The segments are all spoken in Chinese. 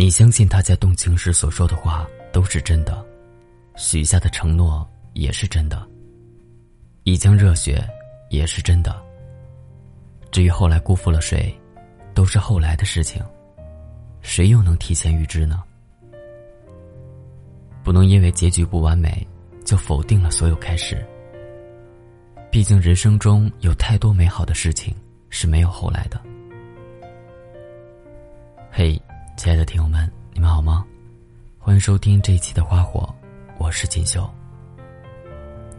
你相信他在动情时所说的话都是真的，许下的承诺也是真的，一腔热血也是真的。至于后来辜负了谁，都是后来的事情，谁又能提前预知呢？不能因为结局不完美，就否定了所有开始。毕竟人生中有太多美好的事情是没有后来的。嘿。亲爱的听友们，你们好吗？欢迎收听这一期的《花火》，我是锦绣。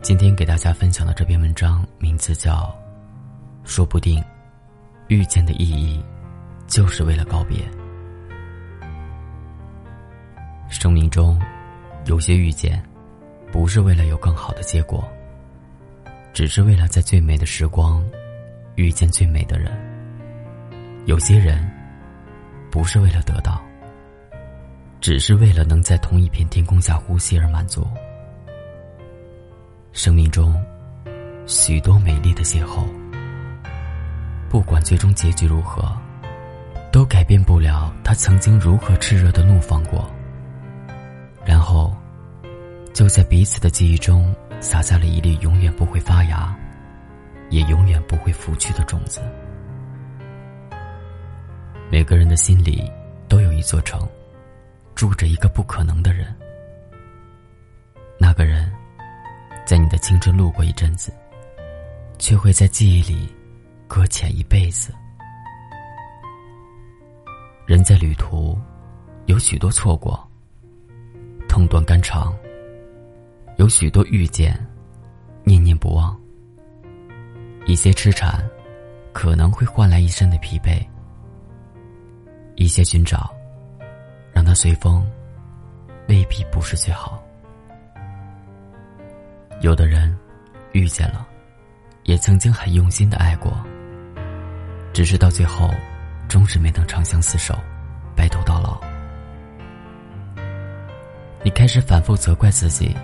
今天给大家分享的这篇文章名字叫《说不定，遇见的意义就是为了告别》。生命中有些遇见，不是为了有更好的结果，只是为了在最美的时光遇见最美的人。有些人。不是为了得到，只是为了能在同一片天空下呼吸而满足。生命中，许多美丽的邂逅，不管最终结局如何，都改变不了他曾经如何炽热的怒放过。然后，就在彼此的记忆中撒下了一粒永远不会发芽，也永远不会拂去的种子。每个人的心里都有一座城，住着一个不可能的人。那个人，在你的青春路过一阵子，却会在记忆里搁浅一辈子。人在旅途，有许多错过，痛断肝肠；有许多遇见，念念不忘。一些痴缠，可能会换来一身的疲惫。一些寻找，让它随风，未必不是最好。有的人遇见了，也曾经很用心的爱过，只是到最后，终是没能长相厮守，白头到老。你开始反复责怪自己，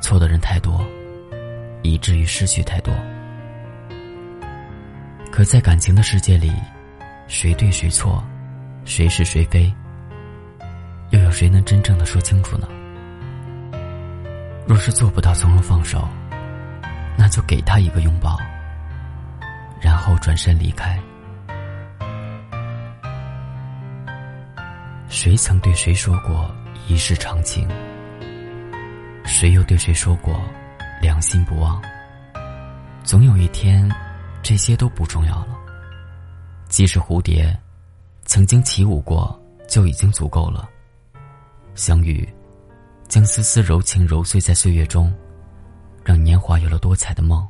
错的人太多，以至于失去太多。可在感情的世界里，谁对谁错？谁是谁非，又有谁能真正的说清楚呢？若是做不到从容放手，那就给他一个拥抱，然后转身离开。谁曾对谁说过一世长情？谁又对谁说过良心不忘？总有一天，这些都不重要了。即使蝴蝶。曾经起舞过就已经足够了。相遇，将丝丝柔情揉碎在岁月中，让年华有了多彩的梦，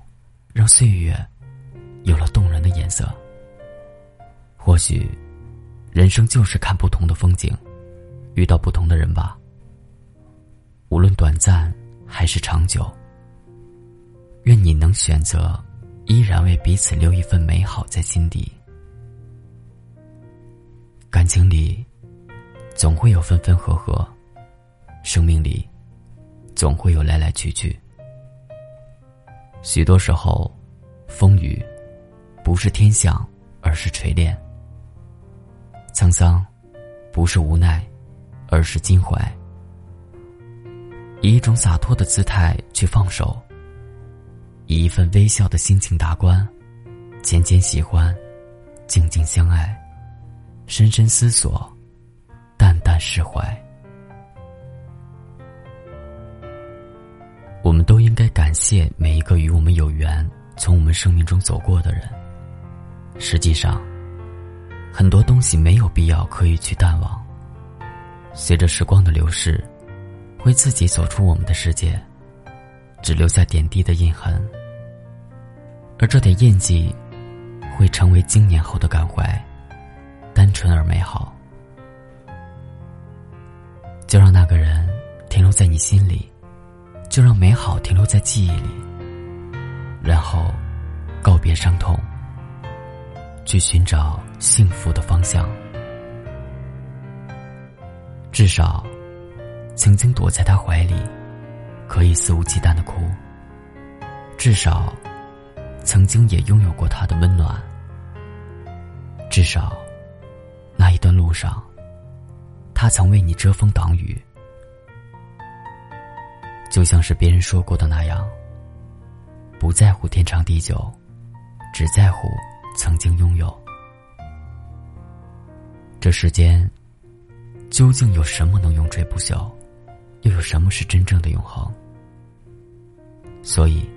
让岁月有了动人的颜色。或许，人生就是看不同的风景，遇到不同的人吧。无论短暂还是长久，愿你能选择，依然为彼此留一份美好在心底。感情里，总会有分分合合；生命里，总会有来来去去。许多时候，风雨不是天象，而是锤炼；沧桑不是无奈，而是襟怀。以一种洒脱的姿态去放手，以一份微笑的心情达观，浅浅喜欢，静静相爱。深深思索，淡淡释怀。我们都应该感谢每一个与我们有缘、从我们生命中走过的人。实际上，很多东西没有必要刻意去淡忘。随着时光的流逝，会自己走出我们的世界，只留下点滴的印痕。而这点印记，会成为经年后的感怀。单纯而美好，就让那个人停留在你心里，就让美好停留在记忆里，然后告别伤痛，去寻找幸福的方向。至少，曾经躲在他怀里，可以肆无忌惮的哭；至少，曾经也拥有过他的温暖；至少。路上，他曾为你遮风挡雨，就像是别人说过的那样，不在乎天长地久，只在乎曾经拥有。这世间究竟有什么能永垂不朽？又有什么是真正的永恒？所以，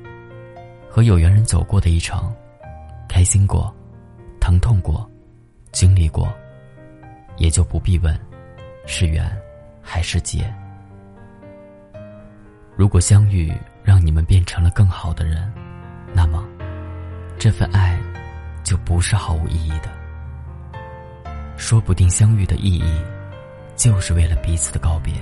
和有缘人走过的一程，开心过，疼痛过，经历过，也就不必问是缘还是劫。如果相遇让你们变成了更好的人，那么这份爱就不是毫无意义的。说不定相遇的意义，就是为了彼此的告别。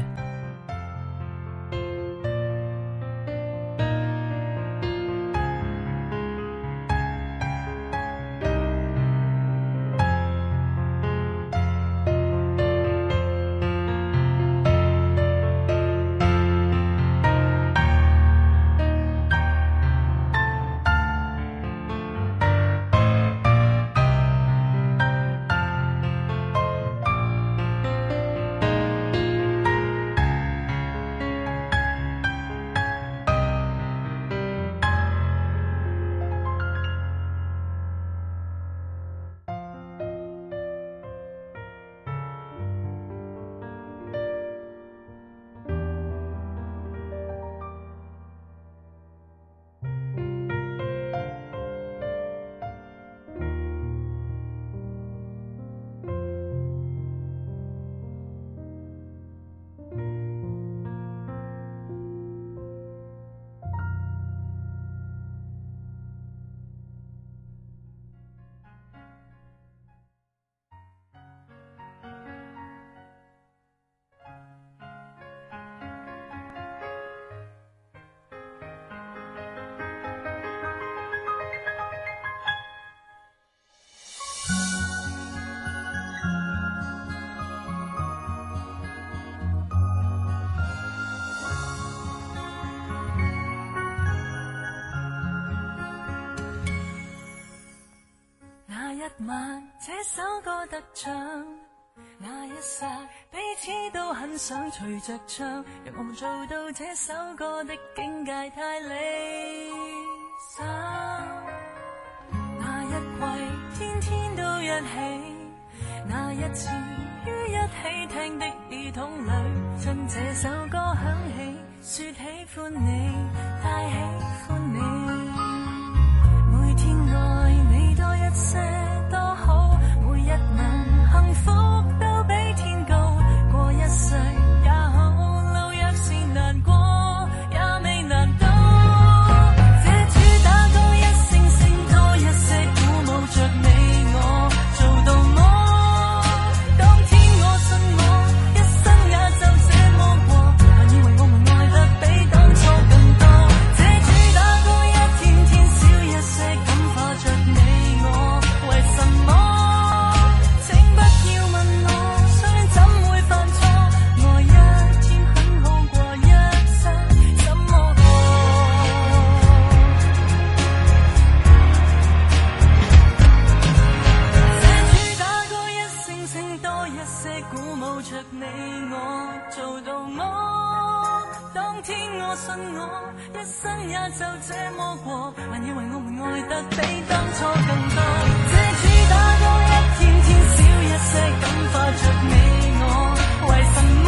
晚，这首歌得奖，那一刹，彼此都很想随着唱。让我们做到这首歌的境界太理想。那一季，天天都一起，那一次于一起听的耳筒里，趁这首歌响起，说喜欢你，太喜一生也就这么过，还以为我们爱得比当初更多。这主打歌一天天少一些，感化着你我。为什么？